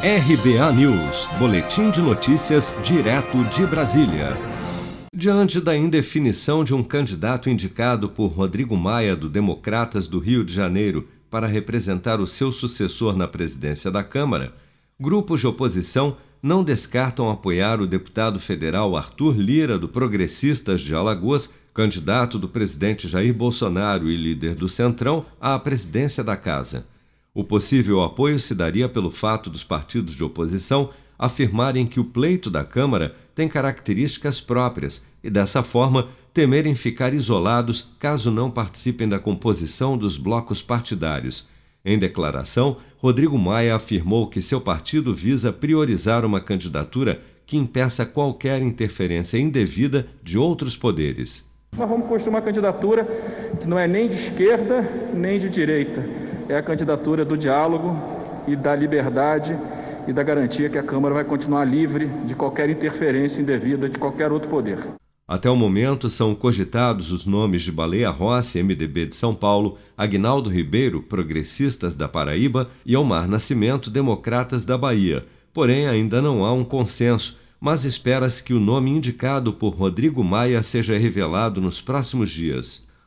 RBA News, Boletim de Notícias, direto de Brasília. Diante da indefinição de um candidato indicado por Rodrigo Maia, do Democratas do Rio de Janeiro, para representar o seu sucessor na presidência da Câmara, grupos de oposição não descartam apoiar o deputado federal Arthur Lira, do Progressistas de Alagoas, candidato do presidente Jair Bolsonaro e líder do Centrão, à presidência da Casa. O possível apoio se daria pelo fato dos partidos de oposição afirmarem que o pleito da Câmara tem características próprias e, dessa forma, temerem ficar isolados caso não participem da composição dos blocos partidários. Em declaração, Rodrigo Maia afirmou que seu partido visa priorizar uma candidatura que impeça qualquer interferência indevida de outros poderes. Nós vamos construir uma candidatura que não é nem de esquerda nem de direita é a candidatura do diálogo e da liberdade e da garantia que a Câmara vai continuar livre de qualquer interferência indevida de qualquer outro poder. Até o momento, são cogitados os nomes de Baleia Rossi, MDB de São Paulo, Agnaldo Ribeiro, Progressistas da Paraíba e Omar Nascimento, Democratas da Bahia. Porém, ainda não há um consenso, mas espera-se que o nome indicado por Rodrigo Maia seja revelado nos próximos dias.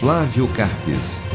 Flávio Carpes.